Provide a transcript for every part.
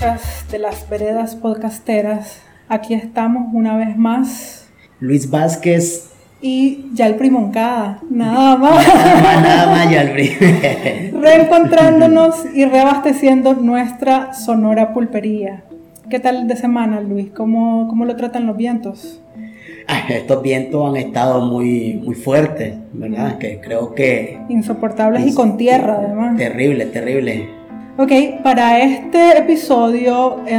escuchas de las veredas podcasteras. Aquí estamos una vez más. Luis Vázquez. Y Yalpri Moncada. Nada más. Nada más, nada más Yalpri. Reencontrándonos y reabasteciendo nuestra sonora pulpería. ¿Qué tal de semana, Luis? ¿Cómo, cómo lo tratan los vientos? estos vientos han estado muy, muy fuertes, ¿verdad? Que creo que... Insoportables y con tierra, además. Terrible, terrible. Ok, para este episodio eh,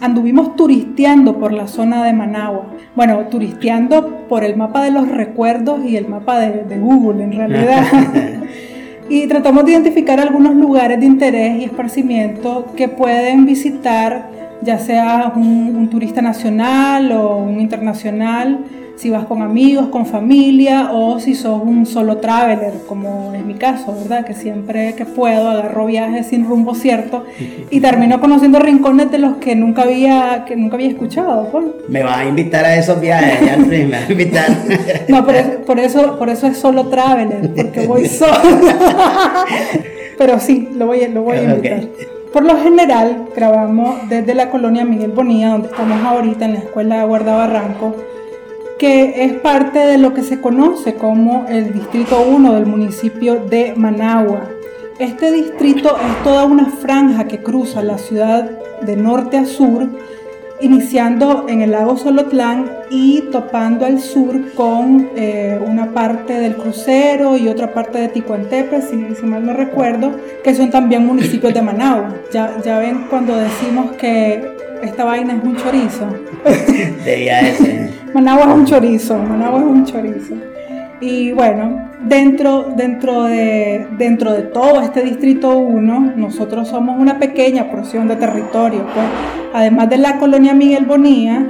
anduvimos turisteando por la zona de Managua. Bueno, turisteando por el mapa de los recuerdos y el mapa de, Google en realidad. y tratamos de identificar algunos lugares de interés y esparcimiento que pueden visitar, ya sea un turista nacional o un internacional si vas con amigos, con familia o si sos un solo traveler, como es mi caso, ¿verdad? Que siempre que puedo agarro viajes sin rumbo cierto y termino conociendo rincones de los que nunca había, que nunca había escuchado. Pues. Me vas a invitar a esos viajes, ya me vas a invitar. no, por eso, por eso, por eso es solo traveler, porque voy solo. Pero sí, lo voy, lo voy a invitar. Por lo general, grabamos desde la colonia Miguel Bonilla, donde estamos ahorita en la escuela de Guarda Barranco que es parte de lo que se conoce como el Distrito 1 del municipio de Managua. Este distrito es toda una franja que cruza la ciudad de norte a sur, iniciando en el lago Solotlán y topando al sur con eh, una parte del crucero y otra parte de Ticuantepe, si, mal no recuerdo, que son también municipios de Managua. Ya, ya ven cuando decimos que esta vaina es un chorizo. Debía ese. Managua es un chorizo, Managua es un chorizo. Y bueno, dentro, dentro, de, dentro de todo este distrito 1, nosotros somos una pequeña porción de territorio. Pues. Además de la colonia Miguel Bonilla,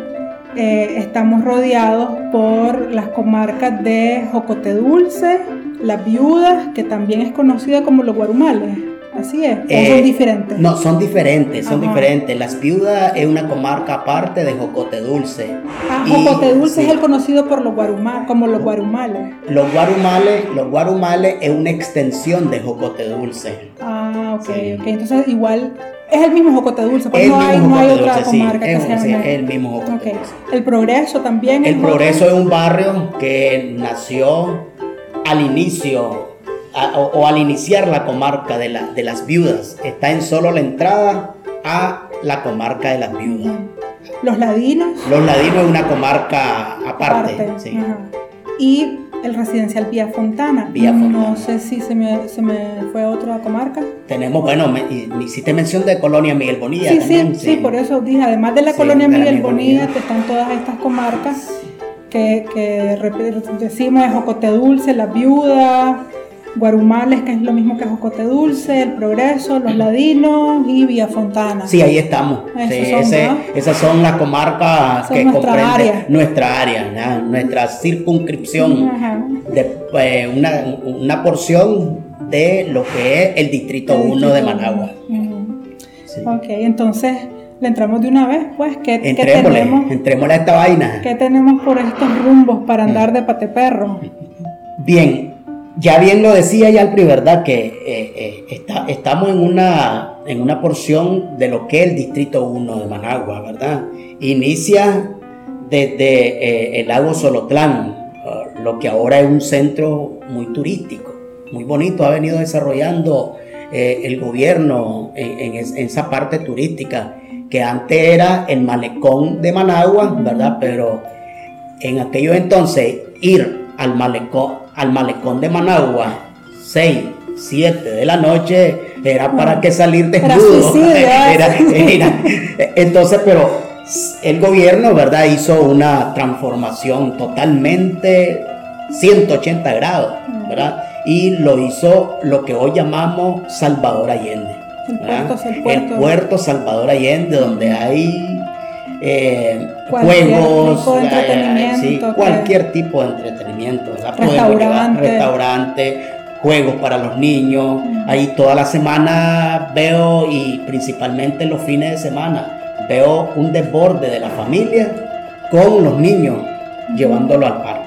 eh, estamos rodeados por las comarcas de Jocote Dulce, Las Viudas, que también es conocida como los Guarumales. Así es. son eh, diferentes? No, son diferentes, son diferentes. Las Viudas es una comarca aparte de Jocote Dulce. Ah, Jocote Dulce es el conocido por los guarumales, como los guarumales. Los guarumales, los guarumales es una extensión de Jocote Dulce. Ah, ok, ok. Entonces igual es el mismo Jocote Dulce, porque no hay, no hay otra comarca que sea es el mismo Jocote okay. Dulce. El Progreso también. El Progreso es un barrio que nació al inicio o, al iniciar la comarca de, la, de las viudas. Está en solo la entrada a la comarca de las viudas. ¿Los Ladinos? Los Ladinos es una comarca aparte. sí. Y el residencial Vía Fontana. Vía Fontana. No sé si se me, se me fue a otra comarca. Tenemos, bueno, me, hiciste mención de Colonia Miguel Bonilla. Sí, también, sí, sí, por eso dije, además de la Colonia Miguel, Bonilla, están todas estas comarcas que, que decimos de Jocote Dulce, La Viuda, Guarumales, que es lo mismo que Jocote Dulce, El Progreso, Los Ladinos y Villa Fontana. Sí, ahí estamos. esas son las comarcas que comprenden área. nuestra área, nuestra circunscripción, de, eh, una, porción de lo que es el Distrito 1 de Managua. Ok, entonces le entramos de una vez, pues, ¿qué, tenemos? Entrémosle a esta vaina. ¿Qué tenemos por estos rumbos para andar de pateperro? Bien, ya bien lo decía Yalpri, ¿verdad? Que eh, eh, está, estamos en una, en una porción de lo que es el Distrito 1 de Managua, ¿verdad? Inicia desde eh, el lago Solotlán, lo que ahora es un centro muy turístico, muy bonito, ha venido desarrollando el gobierno en, esa parte turística, que antes era el malecón de Managua, ¿verdad? Pero en aquellos entonces ir al malecón, al malecón de Managua, 6, 7 de la noche, era para que salir desnudo. Era, entonces, pero el gobierno, ¿verdad? Hizo una transformación totalmente 180 grados, ¿verdad? Y lo hizo lo que hoy llamamos Salvador Allende. El puerto, Salvador Allende, donde hay eh, juegos, cualquier tipo de entretenimiento, restaurante. restaurante, juegos para los niños. Ahí toda la semana veo y principalmente los fines de semana veo un desborde de la familia con los niños llevándolo al parque.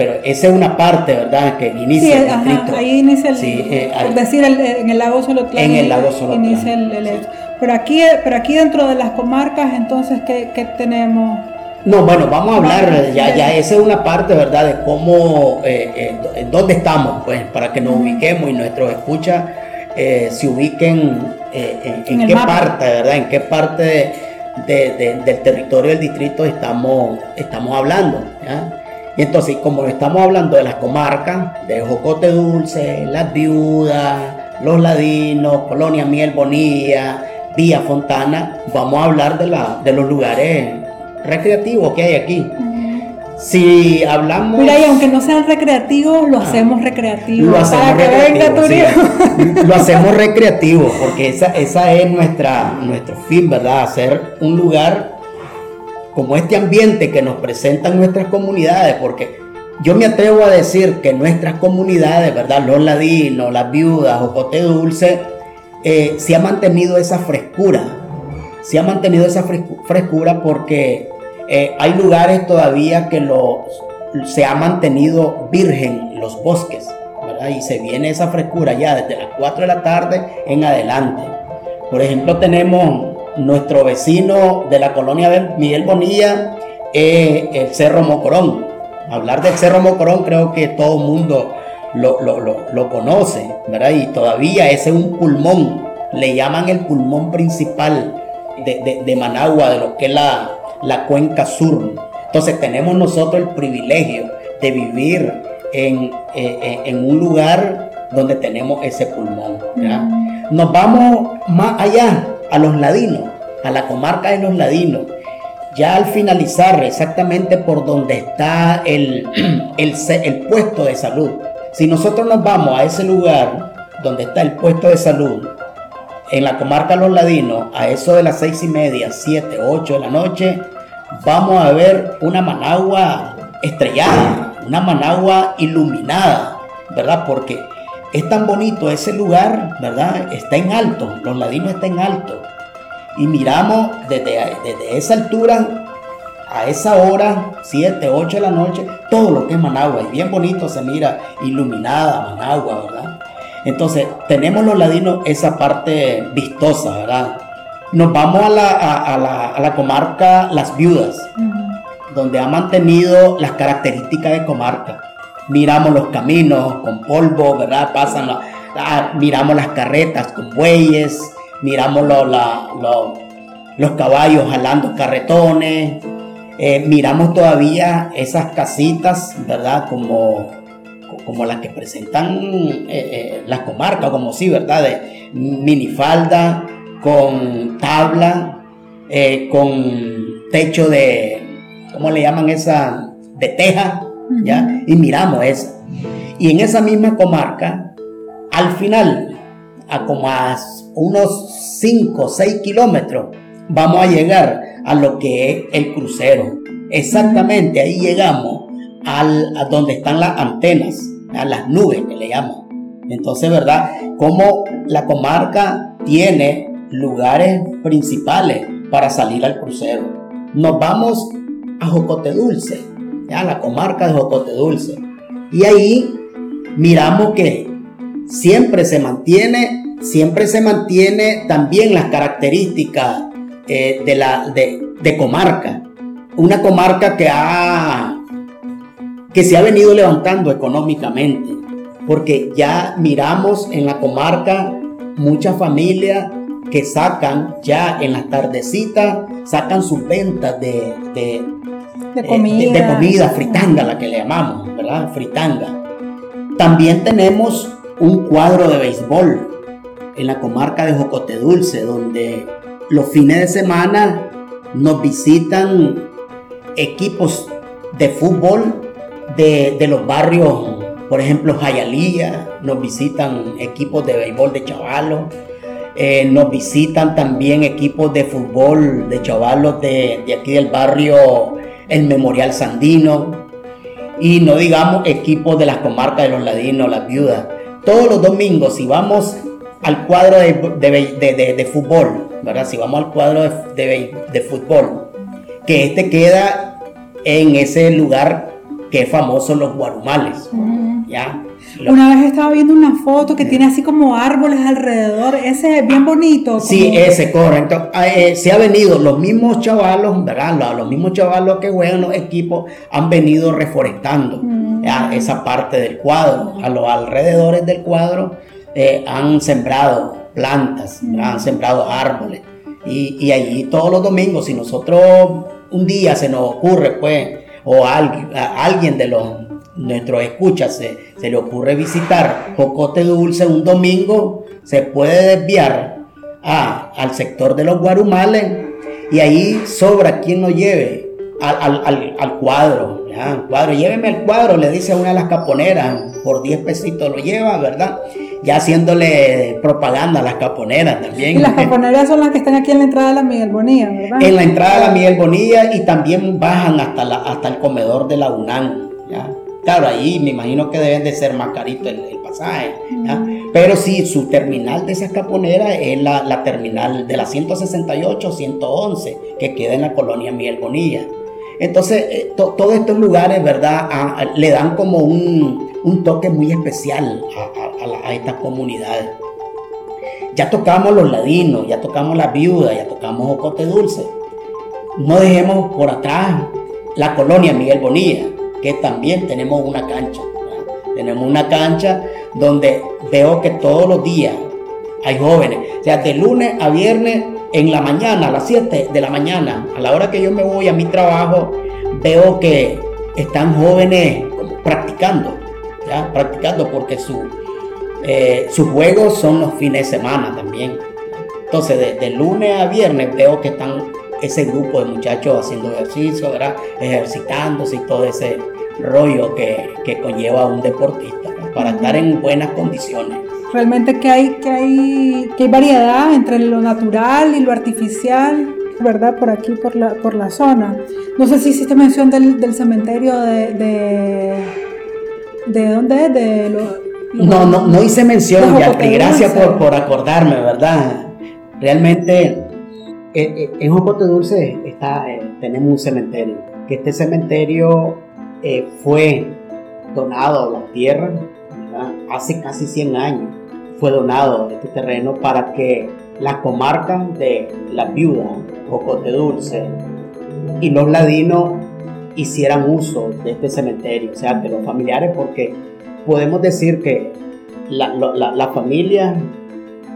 Pero esa es una parte, ¿verdad? Que inicia el distrito. ahí inicia el, sí, eh, es decir, en el lago Solotlán. En el lago Solotlán. Inicia el, pero aquí, pero aquí dentro de las comarcas, entonces, ¿qué, qué tenemos? No, bueno, vamos a hablar, ya, ya esa es una parte, ¿verdad?, de cómo, eh, eh, dónde estamos, pues, para que nos ubiquemos y nuestros escuchas eh, se ubiquen eh, en, qué parte, ¿verdad?, en qué parte del territorio del distrito estamos, estamos hablando, ¿ya? Y entonces, como estamos hablando de las comarcas, de Jocote Dulce, Las Viudas, Los Ladinos, Colonia Miel Bonilla, Vía Fontana, vamos a hablar de, la, de los lugares recreativo que hay aquí. Si hablamos. Mira, y aunque no sean recreativos, lo ah. hacemos recreativo. Lo hacemos recreativo. lo hacemos recreativo, porque esa, esa es nuestra, nuestro fin, ¿verdad? Hacer un lugar como este ambiente que nos presentan nuestras comunidades, porque yo me atrevo a decir que nuestras comunidades, ¿verdad? Los ladinos, las viudas, Ocote Dulce, eh, se ha mantenido esa frescura. Se ha mantenido esa frescura porque eh, hay lugares todavía que se ha mantenido virgen los bosques, Y se viene esa frescura ya desde las 4 de la tarde en adelante. Por ejemplo, tenemos nuestro vecino de la colonia Miguel Bonilla, eh, el Cerro Mocorón. Hablar del Cerro Mocorón creo que todo el mundo lo, conoce, ¿verdad? Y todavía ese es un pulmón, le llaman el pulmón principal de Managua, de lo que es la, la cuenca sur. Entonces tenemos nosotros el privilegio de vivir en, eh, eh, en un lugar donde tenemos ese pulmón. Nos vamos más allá, a los ladinos, a la comarca de los ladinos. Ya al finalizar exactamente por donde está el, el, el puesto de salud. Si nosotros nos vamos a ese lugar donde está el puesto de salud, en la comarca Los Ladinos, a eso de las seis y media, siete, ocho de la noche, vamos a ver una Managua estrellada, una Managua iluminada, ¿verdad? Porque es tan bonito ese lugar, ¿verdad? Está en alto, Los Ladinos está en alto. Y miramos desde, desde esa altura a esa hora, 7, 8 de la noche, todo lo que es Managua. Y bien bonito se mira iluminada Managua, ¿verdad? Entonces, tenemos los ladinos esa parte vistosa, ¿verdad? Nos vamos a la, comarca Las Viudas, donde ha mantenido las características de comarca. Miramos los caminos con polvo, ¿verdad? Pasan miramos las carretas con bueyes, miramos los caballos jalando carretones, eh, miramos todavía esas casitas, ¿verdad? Como como las que presentan eh, eh, las comarcas, como sí, ¿verdad? De minifalda, con tabla, con techo de, ¿cómo le llaman esa? De teja, Y miramos esa. Y en esa misma comarca, al final, a como a unos 5 o 6 kilómetros, vamos a llegar a lo que es el crucero. Exactamente, ahí llegamos al, a donde están las antenas, a las nubes que le llaman. Entonces, ¿verdad? Como la comarca tiene lugares principales para salir al crucero. Nos vamos a Jocote Dulce, la comarca de Jocote Dulce. Y ahí miramos que siempre se mantiene, siempre se mantiene también las características eh, de, la, de, comarca. Una comarca que, ha, que se ha venido levantando económicamente, porque ya miramos en la comarca muchas familias que sacan ya en la tardecita, sacan sus ventas de, de, de, comida. de, comida, fritanga, la que le llamamos, ¿verdad? Fritanga. También tenemos un cuadro de béisbol en la comarca de Jocote Dulce, donde los fines de semana nos visitan equipos de fútbol de, de los barrios, por ejemplo, Jayalía, nos visitan equipos de béisbol de chavalos eh, nos visitan también equipos de fútbol de chavalos de, aquí del barrio El Memorial Sandino. Y no digamos equipos de las comarcas de los ladinos, las viudas. Todos los domingos, si vamos al cuadro de, fútbol, ¿verdad? Si vamos al cuadro de, fútbol, que este queda en ese lugar que es famoso los guarumales. ¿ya? Una vez estaba viendo una foto que tiene así como árboles alrededor, ese es bien bonito. Sí, ese, correcto. Ah, eh, se ha venido, los mismos chavalos, ¿verdad? Los, mismos chavalos que juegan los equipos han venido reforestando mm. esa parte del cuadro. A los alrededores del cuadro eh, han sembrado plantas, mm. han sembrado árboles. Y, y allí todos los domingos, si nosotros un día se nos ocurre, pues, o alguien, alguien de los nuestros escuchas se, se, le ocurre visitar Jocote Dulce un domingo, se puede desviar a, al sector de los Guarumales y ahí sobra quien lo lleve al, al, al cuadro, cuadro, lléveme al cuadro, le dice a una de las caponeras, por 10 pesitos lo lleva, ¿verdad? Ya haciéndole propaganda a las caponeras también. Y las caponeras son las que están aquí en la entrada de la Miguel Bonilla, ¿verdad? En la entrada de la Miguel Bonilla y también bajan hasta, la, hasta el comedor de la UNAM, ¿ya? Claro, ahí me imagino que deben de ser más carito el, pasaje. Pero sí, su terminal de esas caponeras es la, terminal de la 168-111, que queda en la colonia Miguel Bonilla. Entonces, eh, todos estos lugares, ¿verdad? le dan como un, toque muy especial a, a, estas comunidades. Ya tocamos los ladinos, ya tocamos la viuda, ya tocamos Ocote Dulce. No dejemos por atrás la colonia Miguel Bonilla que también tenemos una cancha. Tenemos una cancha donde veo que todos los días hay jóvenes. O sea, de lunes a viernes en la mañana, a las 7 de la mañana, a la hora que yo me voy a mi trabajo, veo que están jóvenes practicando, ¿ya? practicando porque su, eh, sus juegos son los fines de semana también. Entonces, de, lunes a viernes veo que están ese grupo de muchachos haciendo ejercicio, ¿verdad? ejercitándose y todo ese rollo que, que conlleva un deportista para estar en buenas condiciones. Realmente que hay, que hay, que hay variedad entre lo natural y lo artificial, ¿verdad? Por aquí, por la, por la zona. No sé si hiciste mención del, del cementerio de, de, de dónde es, de no, no, no hice mención, gracias por, por acordarme, ¿verdad? Realmente eh, eh, en Jocote Dulce está, eh, tenemos un cementerio, que este cementerio fue donado la tierra hace casi 100 años. Fue donado este terreno para que la comarca de la viuda, Jocote Dulce, y los ladinos hicieran uso de este cementerio, o sea, de los familiares, porque podemos decir que la, la familia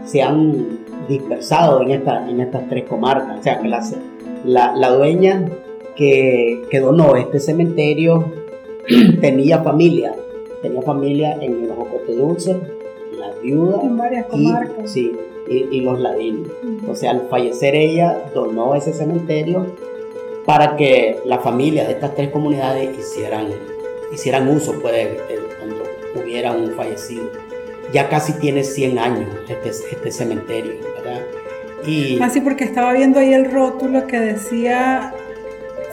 se han dispersado en, esta, en estas tres comarcas. O sea, que la, la, dueña que, que, donó este cementerio tenía familia, tenía familia en el Jocote Dulce, la viuda en varias comarcas. Y, sí, y, los ladinos. O sea, al fallecer ella, donó ese cementerio para que la familia de estas tres comunidades hicieran, hicieran uso pues, cuando hubiera un fallecido ya casi tiene 100 años este, este cementerio, ¿verdad? Y, Así porque estaba viendo ahí el rótulo que decía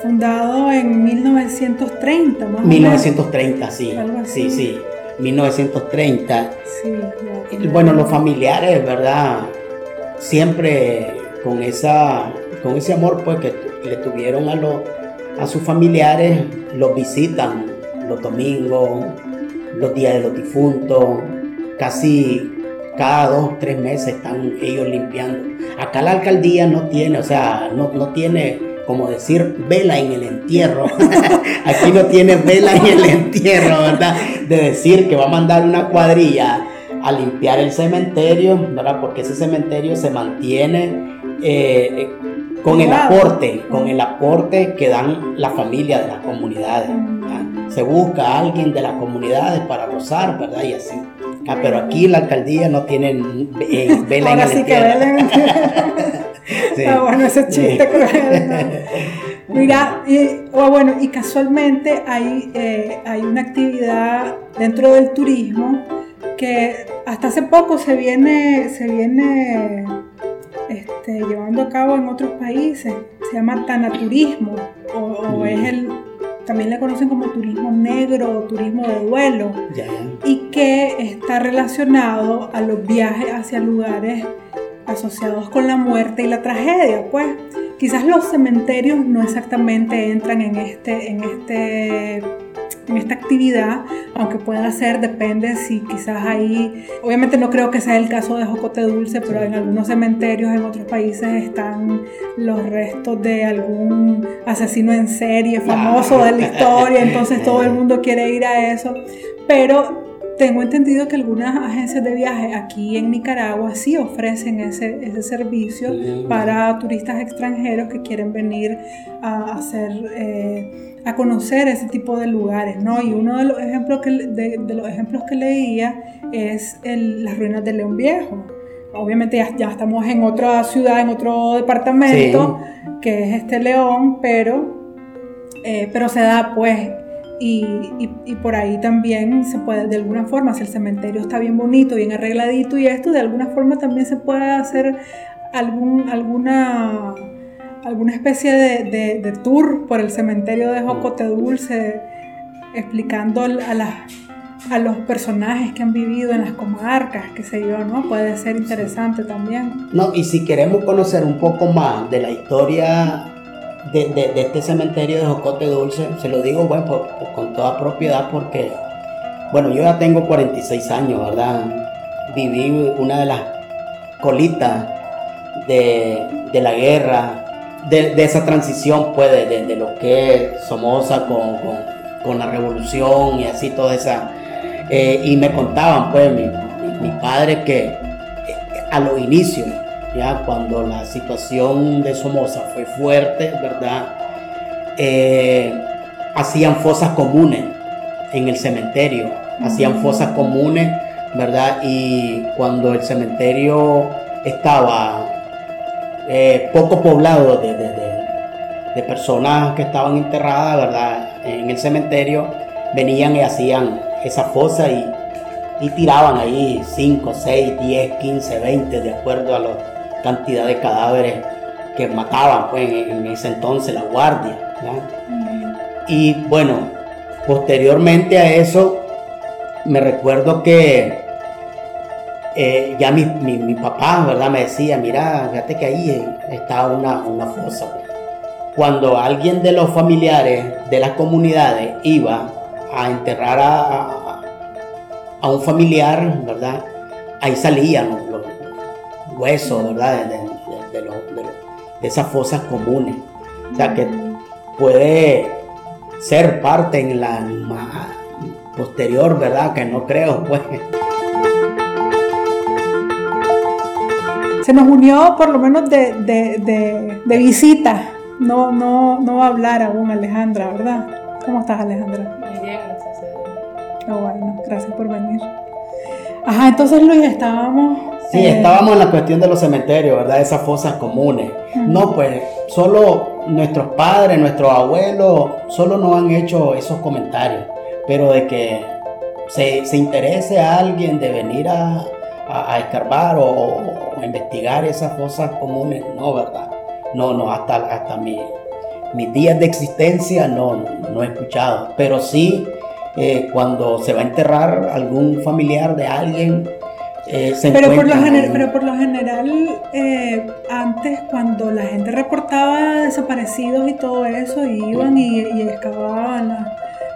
fundado en 1930, más 1930, sí, sí, sí, 1930. Sí, bueno, los familiares, ¿verdad? Siempre con, esa, con ese amor pues, que le tuvieron a, los, a sus familiares, los visitan los domingos, los días de los difuntos, casi cada dos, tres meses están ellos limpiando. Acá la alcaldía no tiene, o sea, no, no tiene como decir vela en el entierro. Aquí no tiene vela en el entierro, ¿verdad? De decir que va a mandar una cuadrilla a limpiar el cementerio, ¿verdad? Porque ese cementerio se mantiene eh, con el aporte, con el aporte que dan la familia de las comunidades. Se busca a alguien de las comunidades para rozar, ¿verdad? Y así. Ah, pero aquí la alcaldía no tiene eh, vela Ahora en el sí que vela sí. Ah, bueno, ese chiste Mira, y, bueno, y casualmente hay, eh, hay una actividad dentro del turismo que hasta hace poco se viene, se viene este, llevando a cabo en otros países. Se llama tanaturismo o, o es el también le conocen como turismo negro o turismo de duelo, y que está relacionado a los viajes hacia lugares asociados con la muerte y la tragedia. Pues quizás los cementerios no exactamente entran en este, en este, en esta actividad, aunque pueda ser, depende si quizás ahí, obviamente no creo que sea el caso de Jocote Dulce, pero en algunos cementerios en otros países están los restos de algún asesino en serie famoso de la historia, entonces todo el mundo quiere ir a eso, pero tengo entendido que algunas agencias de viaje aquí en Nicaragua sí ofrecen ese, ese servicio para turistas extranjeros que quieren venir a hacer... Eh, a conocer ese tipo de lugares, ¿no? Y uno de los ejemplos que, de, los ejemplos que leía es las ruinas de León Viejo. Obviamente ya, ya, estamos en otra ciudad, en otro departamento, que es este León, pero, eh, pero se da pues y, y, por ahí también se puede, de alguna forma, si el cementerio está bien bonito, bien arregladito y esto, de alguna forma también se puede hacer algún, alguna alguna especie de, tour por el cementerio de Jocote Dulce, explicando a, a los personajes que han vivido en las comarcas, qué sé yo, ¿no? Puede ser interesante también. No, y si queremos conocer un poco más de la historia de, este cementerio de Jocote Dulce, se lo digo, bueno, con toda propiedad porque, bueno, yo ya tengo 46 años, ¿verdad? Viví una de las colitas de, de la guerra, de, esa transición, pues, de, lo que es Somoza con, con, la revolución y así, toda esa. Eh, y me contaban, pues, mi, mi, padre que eh, a los inicios, ya cuando la situación de Somoza fue fuerte, ¿verdad? Eh, hacían fosas comunes en el cementerio, hacían fosas comunes, ¿verdad? Y cuando el cementerio estaba eh, poco poblado de, de, personas que estaban enterradas, ¿verdad? En el cementerio, venían y hacían esa fosa y, y tiraban ahí 5, 6, 10, 15, 20, de acuerdo a la cantidad de cadáveres que mataban pues, en, ese entonces la guardia. Y bueno, posteriormente a eso, me recuerdo que eh, ya mi, mi, papá, ¿verdad? Me decía, mira, fíjate que ahí está una, una fosa. Cuando alguien de los familiares de las comunidades iba a enterrar a, a, un familiar, ¿verdad? Ahí salían los, huesos, ¿verdad? De, de, de, esas fosas comunes. O sea que puede ser parte en la posterior, ¿verdad? Que no creo, pues. Se nos unió por lo menos de, de, de, visita. No, no, no va a hablar aún Alejandra, ¿verdad? ¿Cómo estás Alejandra? Muy bien, gracias a Dios. Oh, bueno, gracias por venir. Ajá, entonces Luis, estábamos... Sí, eh, estábamos en la cuestión de los cementerios, ¿verdad? Esas fosas comunes. No, pues solo nuestros padres, nuestros abuelos, solo nos han hecho esos comentarios, pero de que se, se interese a alguien de venir a, a, escarbar o, a investigar esas cosas comunes, no, ¿verdad? No, no, hasta, hasta mi, mis días de existencia no, no, he escuchado, pero sí eh, cuando se va a enterrar algún familiar de alguien, eh, pero, por lo pero por lo general, eh, antes cuando la gente reportaba desaparecidos y todo eso, iban y, y excavaban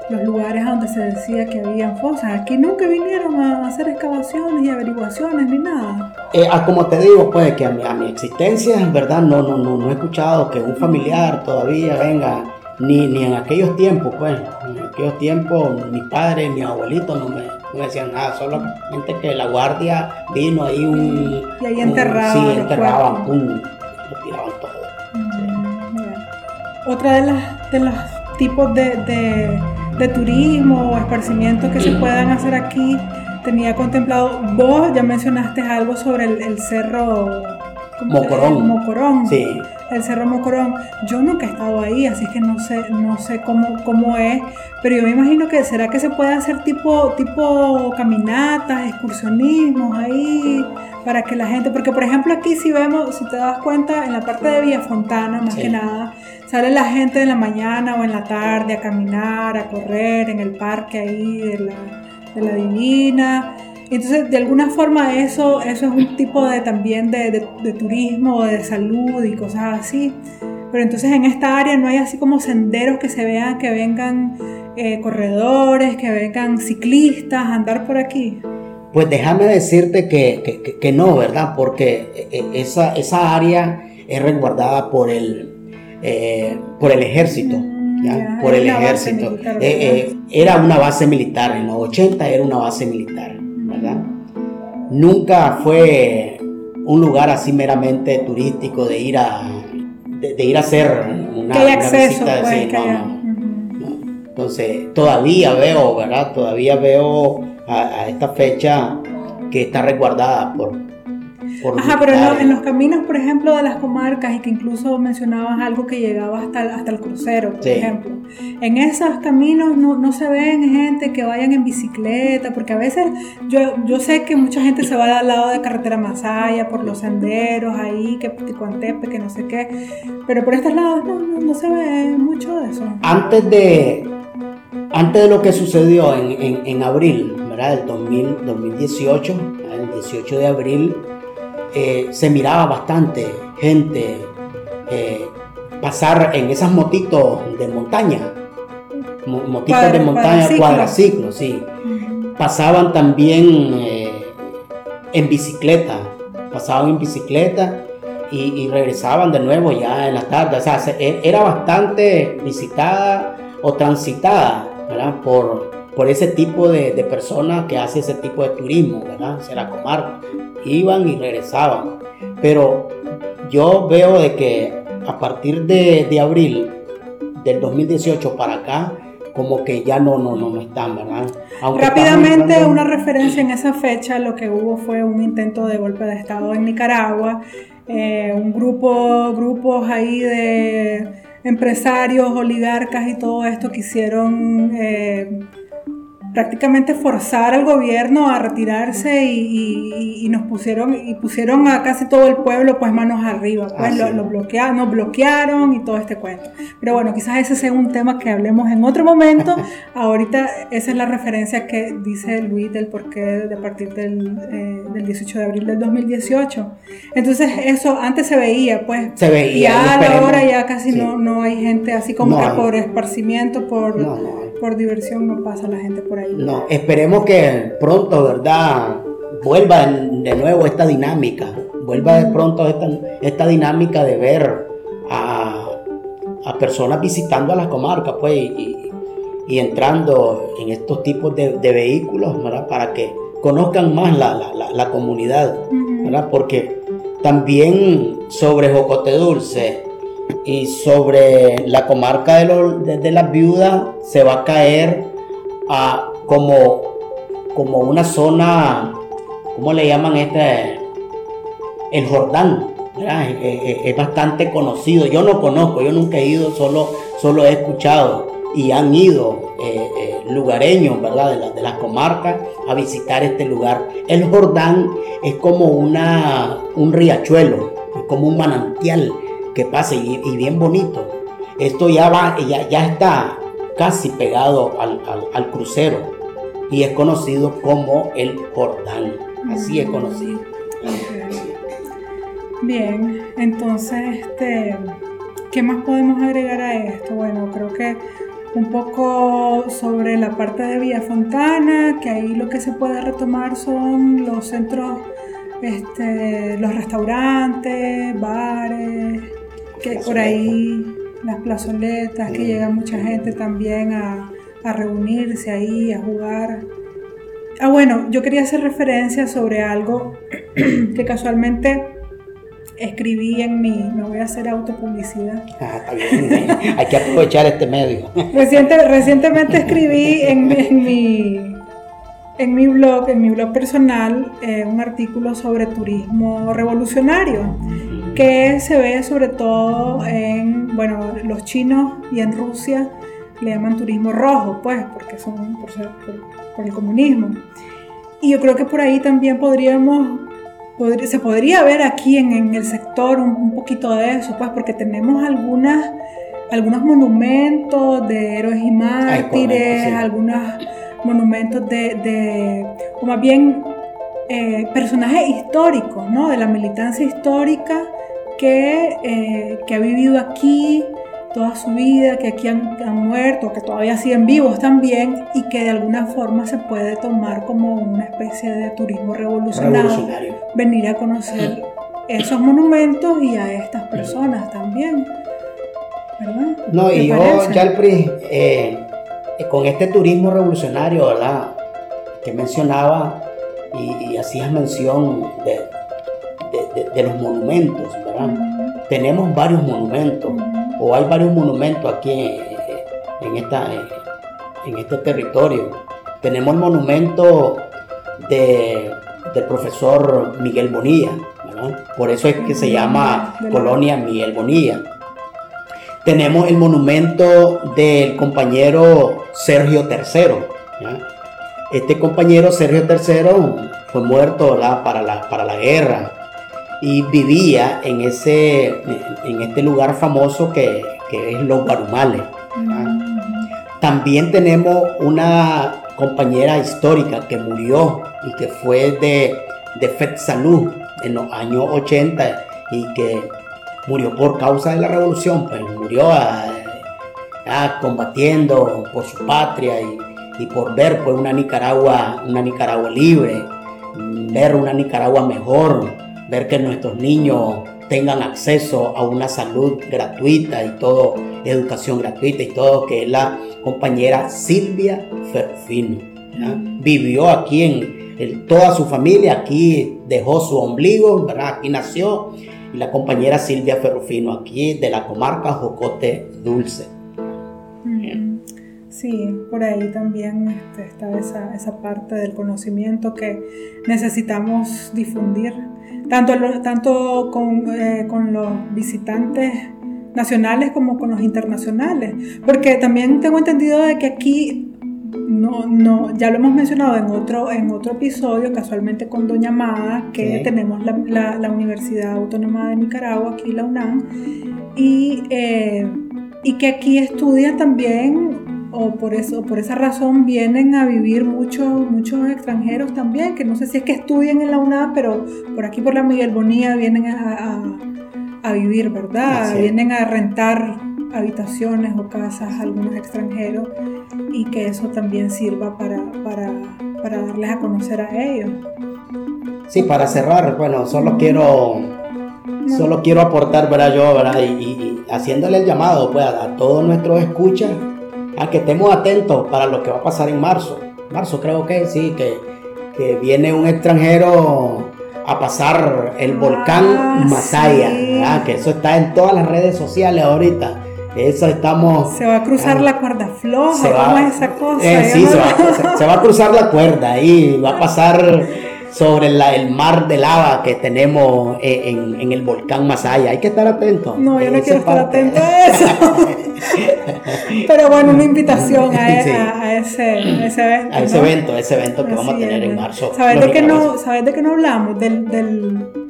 los lugares donde se decía que había fosas. Aquí nunca vinieron a hacer excavaciones y averiguaciones ni nada. Eh, ah, como te digo, pues que a mi, a mi existencia, en verdad, no, no, no, no he escuchado que un familiar todavía venga, ni, ni en aquellos tiempos, pues, en aquellos tiempos, mis padres, mis abuelitos no me, no decían nada, solamente que la guardia vino ahí un... Y ahí enterraban. sí, enterraban, pum, lo tiraban todo. Mm, Otra de las, de los tipos de de turismo o esparcimiento que se puedan hacer aquí, tenía contemplado, vos ya mencionaste algo sobre el, cerro Mocorón. Mocorón. Sí. El cerro Mocorón. Yo nunca he estado ahí, así que no sé, no sé cómo, cómo es, pero yo me imagino que será que se puede hacer tipo, tipo caminatas, excursionismos ahí, para que la gente, porque por ejemplo aquí si vemos, si te das cuenta, en la parte de Villa Fontana, más que nada, Sale la gente en la mañana o en la tarde a caminar, a correr en el parque ahí de la, de la Divina. Entonces, de alguna forma eso, eso es un tipo de también de, de, turismo, de salud y cosas así. Pero entonces en esta área no hay así como senderos que se vean que vengan eh, corredores, que vengan ciclistas a andar por aquí? Pues déjame decirte que, que, no, ¿verdad? Porque eh, esa, esa área es resguardada por el, por el ejército. Mm, por el ejército. era una base militar, en los 80 era una base militar, ¿verdad? Nunca fue un lugar así meramente turístico de ir a, de, ir a hacer una, visita. Pues, Entonces, todavía veo, ¿verdad? Todavía veo a esta fecha que está resguardada por, Ajá, pero en, los caminos, por ejemplo, de las comarcas, y que incluso mencionabas algo que llegaba hasta, hasta el crucero, por ejemplo. En esos caminos no, no, se ven gente que vayan en bicicleta, porque a veces yo, yo sé que mucha gente se va al lado de carretera Masaya, por los senderos ahí, que Ticuantepe, que no sé qué, pero por estos lados no, no, se ve mucho de eso. Antes de, antes de lo que sucedió en, en, en abril, ¿verdad? Del 2000, 2018, el 18 de abril, eh, se miraba bastante gente eh, pasar en esas motitos de montaña, motitos de montaña, cuadraciclos, sí. Pasaban también eh, en bicicleta, pasaban en bicicleta y, regresaban de nuevo ya en la tarde. O sea, e, era bastante visitada o transitada Por, por ese tipo de, de personas que hace ese tipo de turismo, ¿verdad? Hacia la comarca iban y regresaban. Pero yo veo de que a partir de, abril del 2018 para acá, como que ya no, no, no, no están, ¿verdad? Rápidamente, una referencia en esa fecha, lo que hubo fue un intento de golpe de Estado en Nicaragua, eh, un grupo, grupos ahí de empresarios, oligarcas y todo esto quisieron... Eh, prácticamente forzar al gobierno a retirarse y, nos pusieron y pusieron a casi todo el pueblo pues manos arriba, pues lo, bloquearon, nos bloquearon y todo este cuento. Pero bueno, quizás ese sea un tema que hablemos en otro momento. Ahorita esa es la referencia que dice Luis del porqué de partir del, eh, del 18 de abril del 2018. Entonces eso antes se veía, pues. Se veía. Y ahora ya casi no, no hay gente así como que por esparcimiento, por por diversión no pasa la gente por ahí. No, esperemos que pronto, ¿verdad? Vuelva de nuevo esta dinámica, vuelva de pronto esta, esta dinámica de ver a, a, personas visitando a las comarcas, pues, y, entrando en estos tipos de, vehículos, ¿verdad? Para que conozcan más la, la, la comunidad, ¿verdad? Porque también sobre Jocote Dulce, y sobre la comarca de, de, las viudas se va a caer a como, como una zona, ¿cómo le llaman este? El Jordán. Es, bastante conocido. Yo no conozco, yo nunca he ido, solo, solo he escuchado y han ido eh, eh, lugareños ¿verdad? De, de las comarcas a visitar este lugar. El Jordán es como una, un riachuelo, es como un manantial que pase y, bien bonito. Esto ya va, ya, ya está casi pegado al, crucero y es conocido como el Jordán. Así es conocido. Bien, entonces, este, ¿qué más podemos agregar a esto? Bueno, creo que un poco sobre la parte de Villa Fontana, que ahí lo que se puede retomar son los centros, este, los restaurantes, bares, que por ahí las plazoletas, que llega mucha gente también a, reunirse ahí, a jugar. Ah, bueno, yo quería hacer referencia sobre algo que casualmente escribí en mi, me voy a hacer autopublicidad. Ah, Hay que aprovechar este medio. recientemente escribí en, mi en mi blog, en mi blog personal, eh, un artículo sobre turismo revolucionario que se ve sobre todo en, bueno, los chinos y en Rusia le llaman turismo rojo, pues, porque son por, por, el comunismo. Y yo creo que por ahí también podríamos, se podría ver aquí en, el sector un, poquito de eso, pues, porque tenemos algunas, algunos monumentos de héroes y mártires, algunos monumentos de, o más bien eh, personajes históricos, ¿no? De la militancia histórica que, eh, que ha vivido aquí. toda su vida, que aquí han, han, muerto, que todavía siguen vivos también, y que de alguna forma se puede tomar como una especie de turismo revolucionario, venir a conocer esos monumentos y a estas personas también. ¿verdad? No, y yo, Yalpri, eh, con este turismo revolucionario, ¿verdad? Que mencionaba y, hacías mención de, de, los monumentos, ¿verdad? Tenemos varios monumentos, o hay varios monumentos aquí en, esta, en este territorio. Tenemos el monumento de, del profesor Miguel Bonilla, ¿verdad? Por eso es que se llama Colonia Miguel Bonilla. Tenemos el monumento del compañero Sergio III. Este compañero Sergio III fue muerto para, la, para la guerra y vivía en, ese, en este lugar famoso que, es Los Barumales. También tenemos una compañera histórica que murió y que fue de, de Salud en los años 80 y que murió por causa de la revolución, pues murió combatiendo por su patria y, por ver pues una Nicaragua, una Nicaragua libre, ver una Nicaragua mejor, ver que nuestros niños tengan acceso a una salud gratuita y todo, educación gratuita y todo, que es la compañera Silvia Ferfino. Vivió aquí en, toda su familia, aquí dejó su ombligo, ¿verdad? aquí nació la compañera Silvia Ferrufino, aquí de la comarca Jocote Dulce. Sí, por ahí también este, está esa, esa, parte del conocimiento que necesitamos difundir, tanto, tanto con, eh, con los visitantes nacionales como con los internacionales, porque también tengo entendido de que aquí no, no, ya lo hemos mencionado en otro, en otro episodio, casualmente con Doña Amada, que tenemos la, la, Universidad Autónoma de Nicaragua, aquí la UNAM, y, eh, y que aquí estudian también, o por, eso, por esa razón vienen a vivir muchos, muchos extranjeros también, que no sé si es que estudian en la UNAM, pero por aquí por la Miguel Bonía vienen a, a, a vivir, ¿verdad? Vienen a rentar habitaciones o casas a algunos extranjeros y que eso también sirva para, para, para darles a conocer a ellos. Sí, para cerrar, bueno, solo quiero solo quiero aportar, ¿verdad? Yo, ¿verdad? Y, haciéndole el llamado pues, a, todos nuestros escuchas a que estemos atentos para lo que va a pasar en marzo. Marzo creo que sí, que, que viene un extranjero a pasar el volcán ah, Masaya, que eso está en todas las redes sociales ahorita. Eso estamos. Se va a cruzar ah, la cuerda floja, ¿cómo es esa cosa? Eh, sí, se va, a cruzar la cuerda y va a pasar sobre el mar de lava que tenemos eh, en, el volcán Masaya. Hay que estar atentos. No, yo no quiero estar atento a eso. Pero bueno, una invitación a, e, ese, evento. A ese evento, ese evento que vamos a tener en marzo. ¿Sabes de, qué no, ¿Sabes de qué no hablamos? del,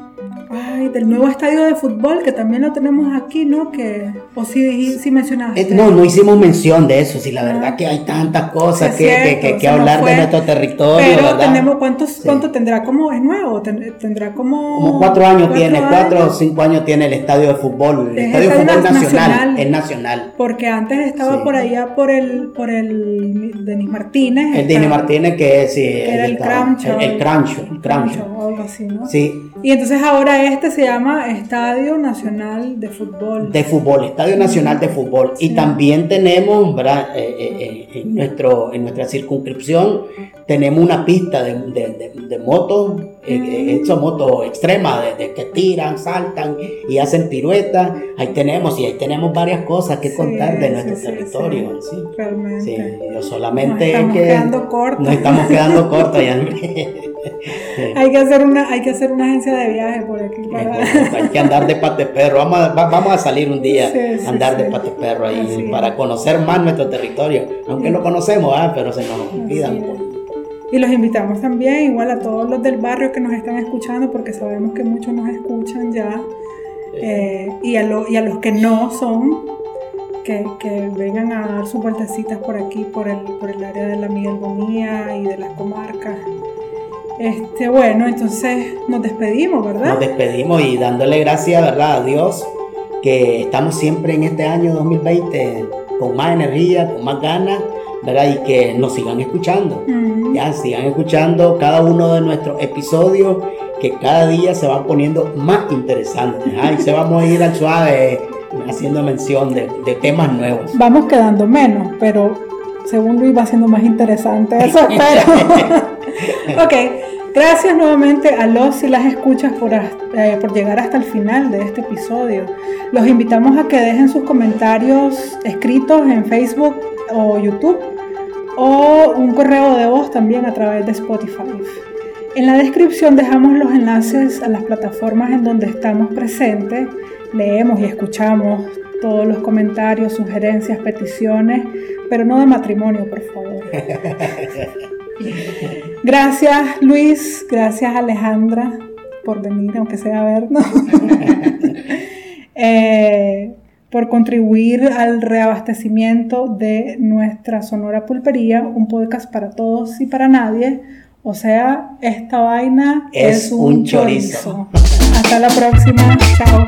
Ay, del nuevo estadio de fútbol que también lo tenemos aquí, ¿no? Que, o sí, sí mencionaste. Eh, no, no hicimos mención de eso, sí, la verdad ah. que hay tantas cosas que, que, hablar de nuestro territorio. Pero tenemos, ¿cuántos, ¿cuánto tendrá como, es nuevo? Tendrá como... Como cuatro años tiene, cuatro o cinco años tiene el estadio de fútbol. El estadio de fútbol nacional, es nacional. Porque antes estaba por allá por el, por el Denis Martínez. El Denis Martínez que, sí, era el, Crancho. El, Crancho, el Crancho. algo así, ¿no? Sí. Y entonces ahora este se llama Estadio Nacional de Fútbol. De fútbol, Estadio Nacional de Fútbol. Y también tenemos, ¿verdad? Eh, eh, eh, en, nuestro, en nuestra circunscripción, tenemos una pista de, de, de, motos, eh, motos extremas, de, que tiran, saltan y hacen piruetas. Ahí tenemos, y ahí tenemos varias cosas que contar de nuestro territorio. Sí, Realmente. yo solamente nos estamos quedando cortos. Nos estamos quedando cortos. Ya. hay, que hacer una, hay que hacer una agencia de viaje por aquí. hay que andar de pate perro. Vamos a, vamos a salir un día a andar de pate perro ahí para conocer más nuestro territorio. Aunque lo conocemos, ¿ah? pero se nos olvidan. Y los invitamos también, igual a todos los del barrio que nos están escuchando, porque sabemos que muchos nos escuchan ya. Eh, y, a y a los que no son, que, que, vengan a dar sus vueltecitas por aquí, por el, por el área de la Miguel Bonía y de las comarcas. Este, bueno, entonces nos despedimos, ¿verdad? Nos despedimos y dándole gracias, ¿verdad? A Dios que estamos siempre en este año 2020 con más energía, con más ganas, ¿verdad? Y que nos sigan escuchando. Ya, sigan escuchando cada uno de nuestros episodios que cada día se van poniendo más interesantes. ¿ah? Y se vamos a ir al suave haciendo mención de, de temas nuevos. Vamos quedando menos, pero según Luis va siendo más interesante. Eso espero. ok, gracias nuevamente a los y las escuchas por, eh, por llegar hasta el final de este episodio. Los invitamos a que dejen sus comentarios escritos en Facebook o YouTube o un correo de voz también a través de Spotify. En la descripción dejamos los enlaces a las plataformas en donde estamos presentes. Leemos y escuchamos todos los comentarios, sugerencias, peticiones, pero no de matrimonio, por favor. Gracias Luis, gracias Alejandra por venir, aunque sea a vernos. Eh, por contribuir al reabastecimiento de nuestra Sonora Pulpería, un podcast para todos y para nadie. O sea, esta vaina Es un chorizo. Hasta la próxima. Chao.